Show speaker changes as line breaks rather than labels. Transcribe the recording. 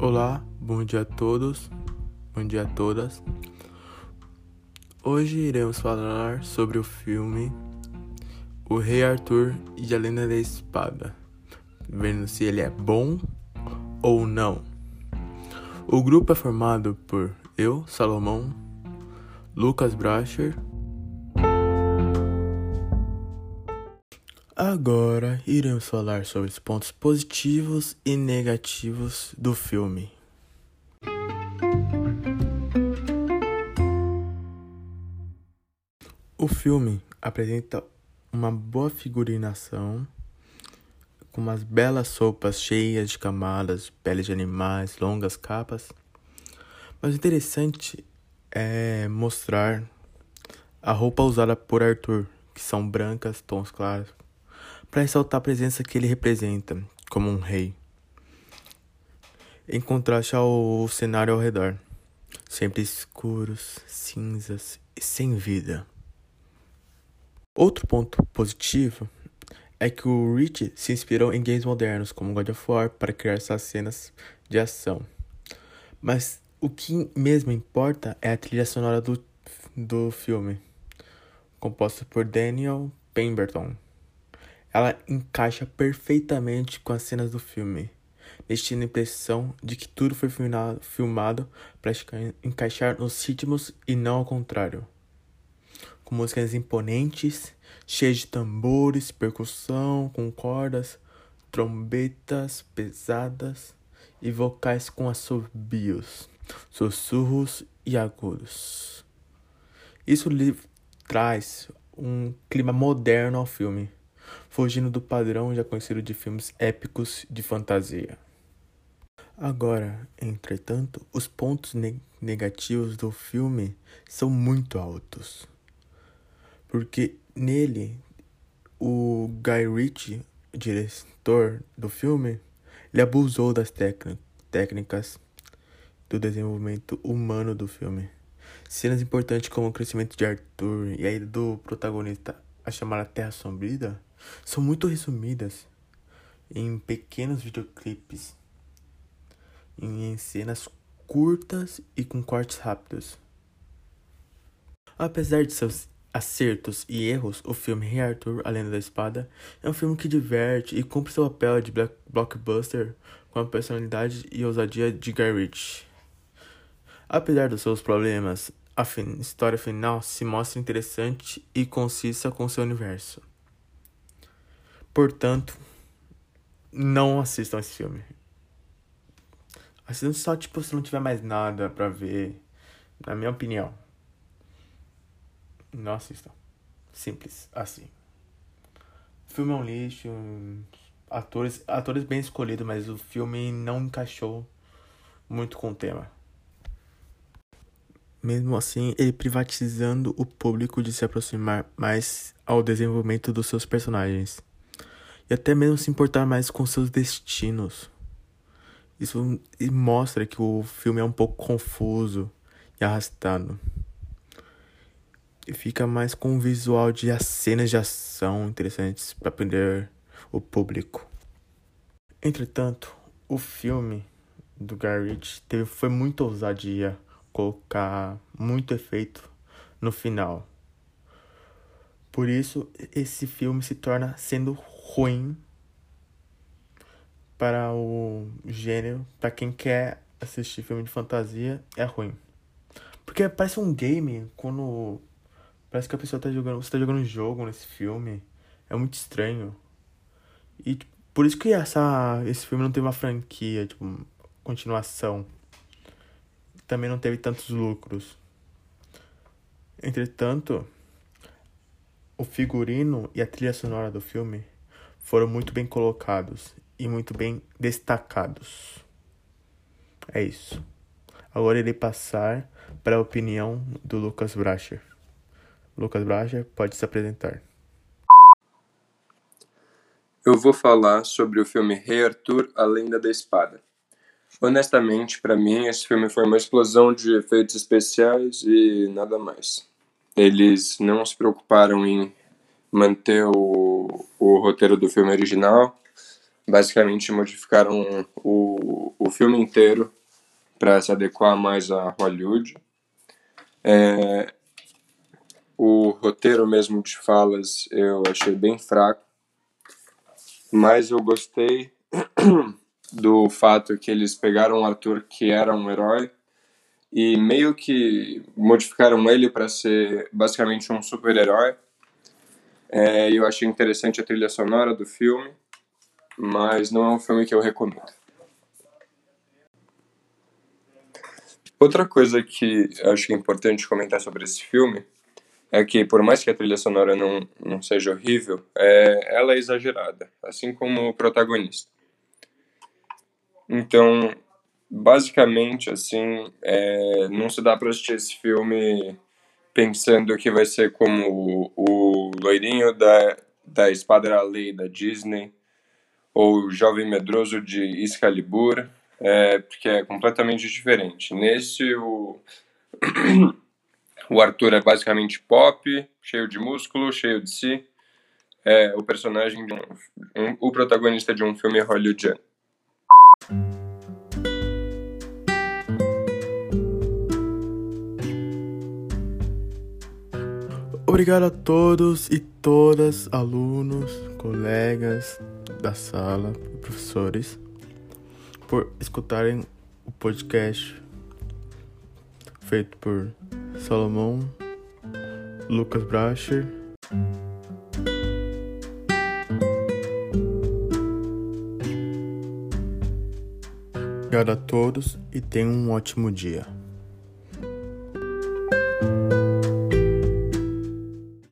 Olá, bom dia a todos, bom dia a todas. Hoje iremos falar sobre o filme O Rei Arthur e a Lenda da Espada, vendo se ele é bom ou não. O grupo é formado por eu, Salomão, Lucas Bracher. Agora iremos falar sobre os pontos positivos e negativos do filme. O filme apresenta uma boa figurinação, com umas belas roupas cheias de camadas, peles de animais, longas capas. Mas o interessante é mostrar a roupa usada por Arthur, que são brancas, tons claros, para ressaltar a presença que ele representa como um rei, em contraste ao cenário ao redor, sempre escuros, cinzas e sem vida. Outro ponto positivo é que o Rich se inspirou em games modernos como God of War para criar essas cenas de ação. Mas o que mesmo importa é a trilha sonora do, do filme, composta por Daniel Pemberton. Ela encaixa perfeitamente com as cenas do filme, deixando a impressão de que tudo foi filmado para encaixar nos ritmos e não ao contrário. Com músicas imponentes, cheias de tambores, percussão, com cordas, trombetas pesadas e vocais com assobios, sussurros e agudos. Isso lhe traz um clima moderno ao filme fugindo do padrão já conhecido de filmes épicos de fantasia. Agora, entretanto, os pontos ne negativos do filme são muito altos. Porque nele, o Guy Ritchie, diretor do filme, ele abusou das técnicas do desenvolvimento humano do filme. Cenas importantes como o crescimento de Arthur e a ida do protagonista a chamar a Terra Sombria são muito resumidas em pequenos videoclipes, em cenas curtas e com cortes rápidos. Apesar de seus acertos e erros, o filme Rei Arthur, A Lenda da Espada, é um filme que diverte e cumpre seu papel de blockbuster com a personalidade e ousadia de Guy Ritchie. Apesar dos seus problemas, a história final se mostra interessante e concisa com seu universo. Portanto, não assistam esse filme. Assistam só, tipo, se não tiver mais nada pra ver. Na minha opinião. Não assistam. Simples, assim. O filme é um lixo. Atores, atores bem escolhidos, mas o filme não encaixou muito com o tema. Mesmo assim, ele privatizando o público de se aproximar mais ao desenvolvimento dos seus personagens e até mesmo se importar mais com seus destinos. Isso mostra que o filme é um pouco confuso e arrastado. E fica mais com um visual de cenas de ação interessantes para prender o público. Entretanto, o filme do Garrett teve foi muito ousadia colocar muito efeito no final. Por isso, esse filme se torna sendo ruim para o gênero, para quem quer assistir filme de fantasia, é ruim. Porque parece um game quando parece que a pessoa tá jogando, você tá jogando um jogo nesse filme. É muito estranho. E tipo, por isso que essa esse filme não tem uma franquia, tipo, continuação. Também não teve tantos lucros. Entretanto, o figurino e a trilha sonora do filme foram muito bem colocados e muito bem destacados. É isso. Agora irei passar para a opinião do Lucas Bracher. Lucas Bracher pode se apresentar.
Eu vou falar sobre o filme Rei Arthur, A Lenda da Espada. Honestamente, para mim, esse filme foi uma explosão de efeitos especiais e nada mais. Eles não se preocuparam em manter o, o roteiro do filme original, basicamente modificaram o, o filme inteiro para se adequar mais a Hollywood. É, o roteiro mesmo de falas eu achei bem fraco, mas eu gostei do fato que eles pegaram um ator que era um herói e meio que modificaram ele para ser basicamente um super-herói. É, eu achei interessante a trilha sonora do filme, mas não é um filme que eu recomendo. Outra coisa que acho que é importante comentar sobre esse filme é que, por mais que a trilha sonora não, não seja horrível, é, ela é exagerada, assim como o protagonista. Então, basicamente, assim, é, não se dá para assistir esse filme pensando que vai ser como o, o loirinho da, da Espada da Lei da Disney ou o Jovem Medroso de Excalibur, é, porque é completamente diferente. Nesse, o, o Arthur é basicamente pop, cheio de músculo, cheio de si, é o personagem, um, o protagonista de um filme hollywoodiano.
Obrigado a todos e todas, alunos, colegas da sala, professores, por escutarem o podcast feito por Salomão, Lucas Bracher. Obrigado a todos e tenham um ótimo dia.